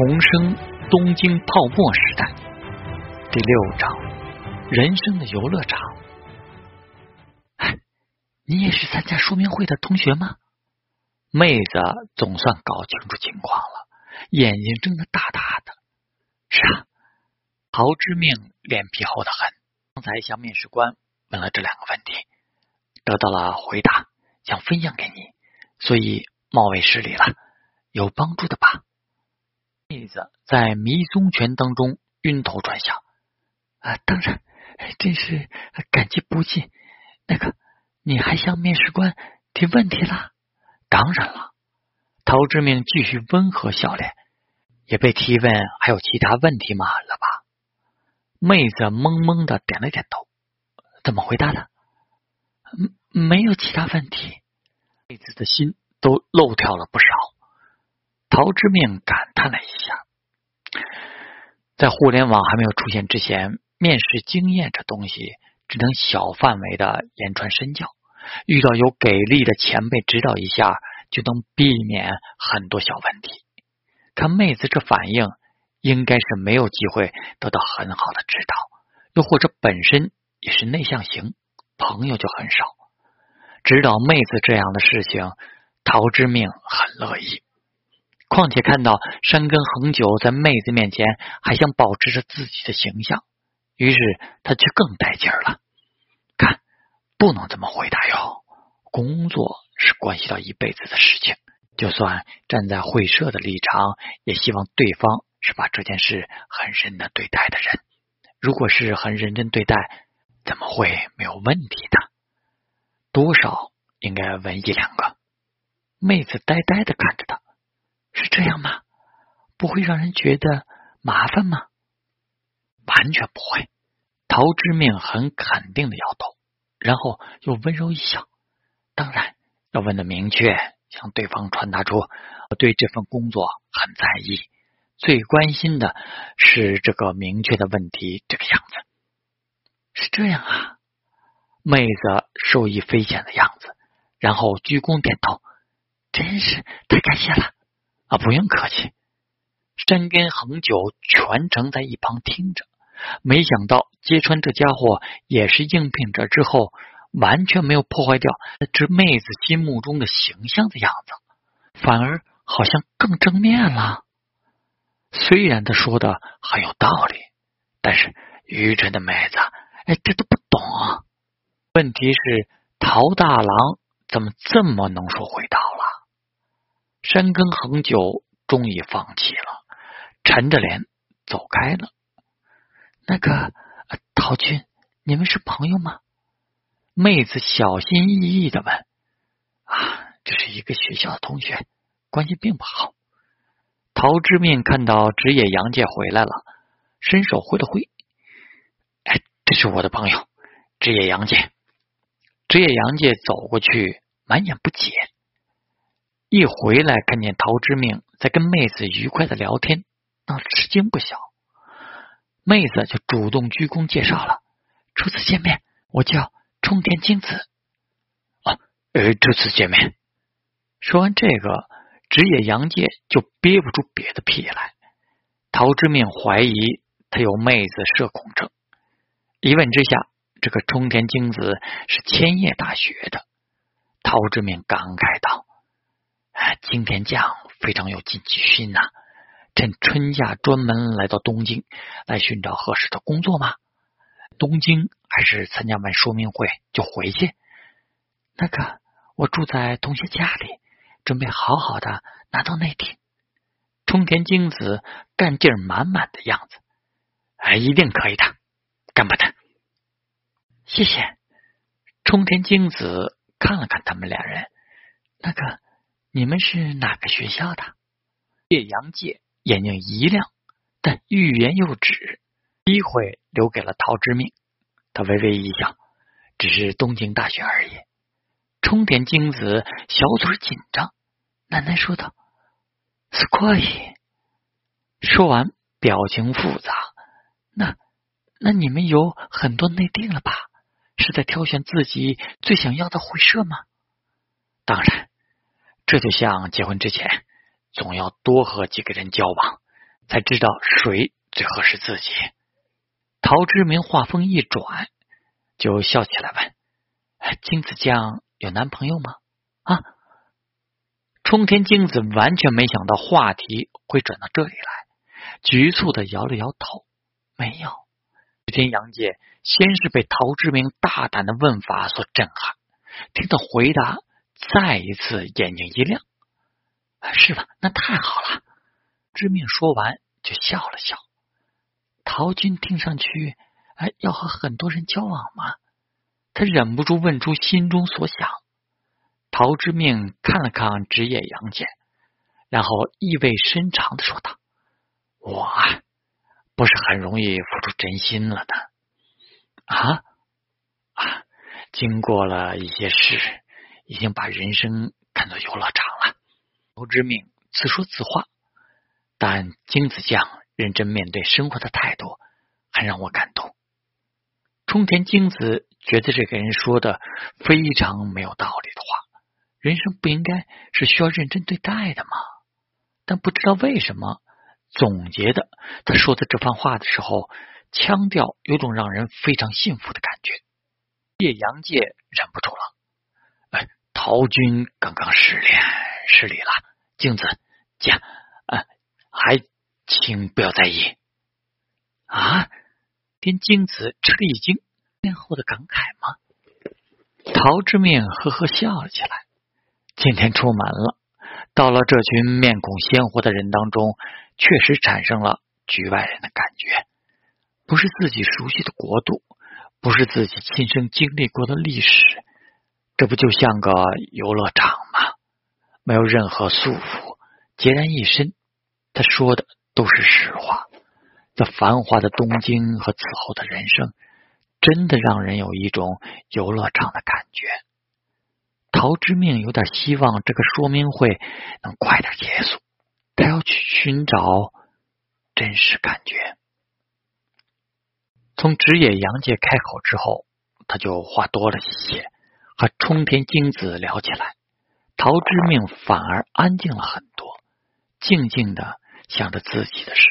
重生东京泡沫时代第六章：人生的游乐场。你也是参加说明会的同学吗？妹子总算搞清楚情况了，眼睛睁得大大的。是啊，陶之命脸皮厚的很。刚才向面试官问了这两个问题，得到了回答，想分享给你，所以冒昧失礼了，有帮助的吧？妹子在迷踪拳当中晕头转向啊！当然，真是感激不尽。那个，你还向面试官提问题了？当然了。陶志明继续温和笑脸，也被提问还有其他问题吗？了吧？妹子懵懵的点了点头。怎么回答的？嗯没有其他问题。妹子的心都漏跳了不少。陶之命感叹了一下，在互联网还没有出现之前，面试经验这东西只能小范围的言传身教，遇到有给力的前辈指导一下，就能避免很多小问题。看妹子这反应，应该是没有机会得到很好的指导，又或者本身也是内向型，朋友就很少。指导妹子这样的事情，陶之命很乐意。况且看到山根恒久在妹子面前还想保持着自己的形象，于是他就更带劲儿了。看，不能这么回答哟。工作是关系到一辈子的事情，就算站在会社的立场，也希望对方是把这件事很认真对待的人。如果是很认真对待，怎么会没有问题的？多少应该问一两个。妹子呆呆的看着他。是这样吗？不会让人觉得麻烦吗？完全不会。陶之命很肯定的摇头，然后又温柔一笑。当然要问的明确，向对方传达出我对这份工作很在意，最关心的是这个明确的问题。这个样子是这样啊？妹子受益匪浅的样子，然后鞠躬点头。真是太感谢了。啊，不用客气。山根恒久全程在一旁听着，没想到揭穿这家伙也是应聘者之后，完全没有破坏掉这妹子心目中的形象的样子，反而好像更正面了。虽然他说的很有道理，但是愚蠢的妹子，哎，这都不懂。问题是陶大郎怎么这么能说会道了？山根恒久终于放弃了，沉着脸走开了。那个陶军，你们是朋友吗？妹子小心翼翼的问。啊，这是一个学校的同学，关系并不好。陶之命看到职业杨介回来了，伸手挥了挥。哎，这是我的朋友，职业杨介。职业杨介走过去，满眼不解。一回来，看见陶之命在跟妹子愉快的聊天，那吃惊不小。妹子就主动鞠躬介绍了：“初次见面，我叫冲田京子。”啊，呃，初次见面。说完这个，职业杨介就憋不住别的屁来。陶之命怀疑他有妹子社恐症，一问之下，这个冲田京子是千叶大学的。陶之命感慨道。金田将非常有进取心呐！趁春假专门来到东京来寻找合适的工作吗？东京还是参加完说明会就回去？那个，我住在同学家里，准备好好的拿到内定。冲田京子干劲满满的样子，哎，一定可以的，干巴的！谢谢。冲田京子看了看他们两人，那个。你们是哪个学校的？叶阳介眼睛一亮，但欲言又止，机会留给了陶之命。他微微一笑，只是东京大学而已。冲田京子小嘴紧张，喃喃说道：“是可以。”说完，表情复杂。那那你们有很多内定了吧？是在挑选自己最想要的会社吗？当然。这就像结婚之前，总要多和几个人交往，才知道谁最合适自己。陶之明话锋一转，就笑起来问：“金子酱有男朋友吗？”啊！冲天金子完全没想到话题会转到这里来，局促的摇了摇头：“没有。”这天杨姐先是被陶之明大胆的问法所震撼，听到回答，再一次眼睛一亮：“是吧？那太好了。”知命说完就笑了笑。陶军听上去，哎，要和很多人交往吗？他忍不住问出心中所想。陶之命看了看职业杨戬，然后意味深长的说道：“我不是很容易付出真心了的啊啊！经过了一些事，已经把人生看作游乐场了。”陶之命自说自话，但金子酱。认真面对生活的态度，很让我感动。冲田京子觉得这个人说的非常没有道理的话，人生不应该是需要认真对待的吗？但不知道为什么，总结的他说的这番话的时候，腔调有种让人非常幸福的感觉。叶阳界忍不住了，陶军刚刚失恋，失礼了，镜子姐，啊，还。请不要在意啊！连金子吃了一惊，面后的感慨吗？陶之命呵呵笑了起来。今天出门了，到了这群面孔鲜活的人当中，确实产生了局外人的感觉。不是自己熟悉的国度，不是自己亲身经历过的历史，这不就像个游乐场吗？没有任何束缚，孑然一身。他说的。都是实话。这繁华的东京和此后的人生，真的让人有一种游乐场的感觉。陶之命有点希望这个说明会能快点结束，他要去寻找真实感觉。从职业杨介开口之后，他就话多了一些，和冲田京子聊起来。陶之命反而安静了很多，静静的。想着自己的事，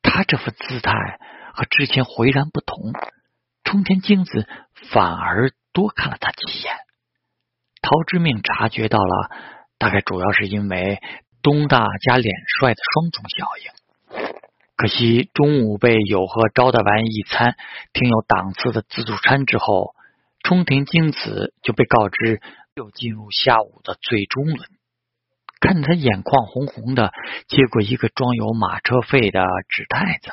他这副姿态和之前浑然不同。冲天京子反而多看了他几眼。陶之命察觉到了，大概主要是因为东大加脸帅的双重效应。可惜中午被友和招待完一餐挺有档次的自助餐之后，冲田京子就被告知又进入下午的最终轮。看他眼眶红红的，接过一个装有马车费的纸袋子，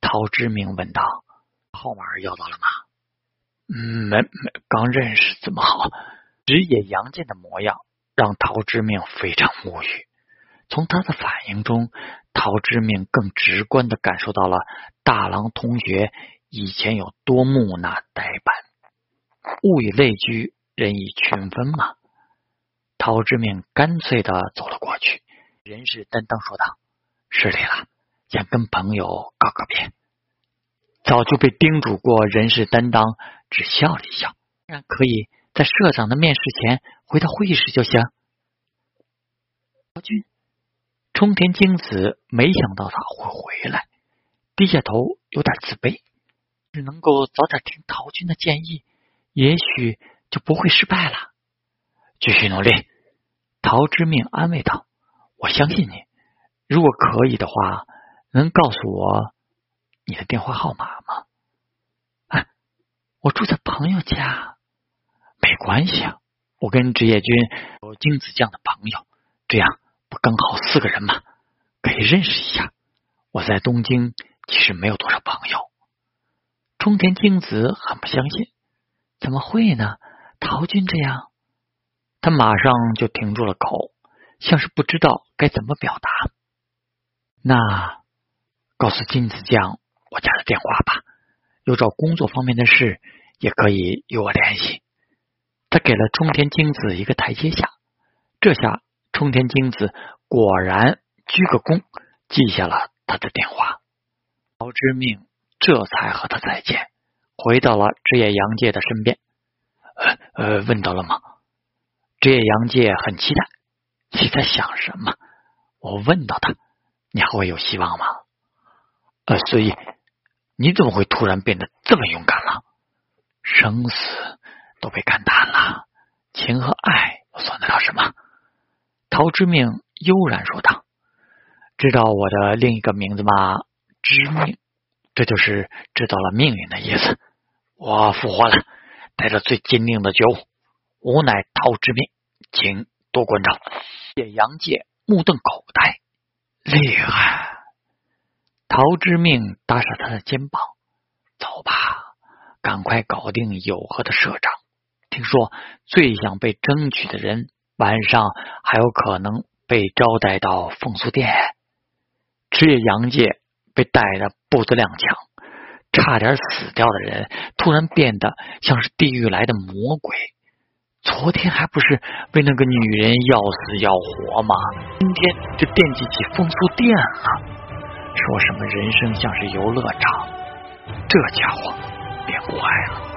陶之明问道：“号码要到了吗？”“嗯，没没，刚认识，怎么好？”直野杨健的模样让陶之明非常无语。从他的反应中，陶之明更直观的感受到了大郎同学以前有多木讷呆板。物以类聚，人以群分嘛。陶之命干脆的走了过去，人事担当说道：“失礼了，想跟朋友告个别。”早就被叮嘱过，人事担当只笑了一笑：“当然可以在社长的面试前回到会议室就行。”陶军，冲田京子没想到他会回来，低下头，有点自卑。只能够早点听陶军的建议，也许就不会失败了。继续努力。陶之命安慰道：“我相信你，如果可以的话，能告诉我你的电话号码吗？”“哎，我住在朋友家，没关系啊。我跟职业军有金子酱的朋友，这样不刚好四个人吗？可以认识一下。我在东京其实没有多少朋友。”冲田京子很不相信：“怎么会呢？陶军这样。”他马上就停住了口，像是不知道该怎么表达。那告诉金子酱我家的电话吧，有找工作方面的事也可以与我联系。他给了冲田京子一个台阶下，这下冲田京子果然鞠个躬，记下了他的电话。陶之命这才和他再见，回到了职业杨介的身边。呃呃，问到了吗？职业杨介很期待，你在想什么？我问到他，你还会有希望吗？呃，所以你怎么会突然变得这么勇敢了？生死都被看淡了，情和爱又算得了什么？陶之命悠然说道：“知道我的另一个名字吗？知命，这就是知道了命运的意思。我复活了，带着最坚定的觉悟，吾乃陶之命，请多关照。”叶阳界目瞪口呆，厉害！陶之命搭上他的肩膀，走吧，赶快搞定友和的社长。听说最想被争取的人。晚上还有可能被招待到风俗店，赤夜阳界被带的步子踉跄，差点死掉的人突然变得像是地狱来的魔鬼。昨天还不是为那个女人要死要活吗？今天就惦记起风俗店了，说什么人生像是游乐场，这家伙变坏了。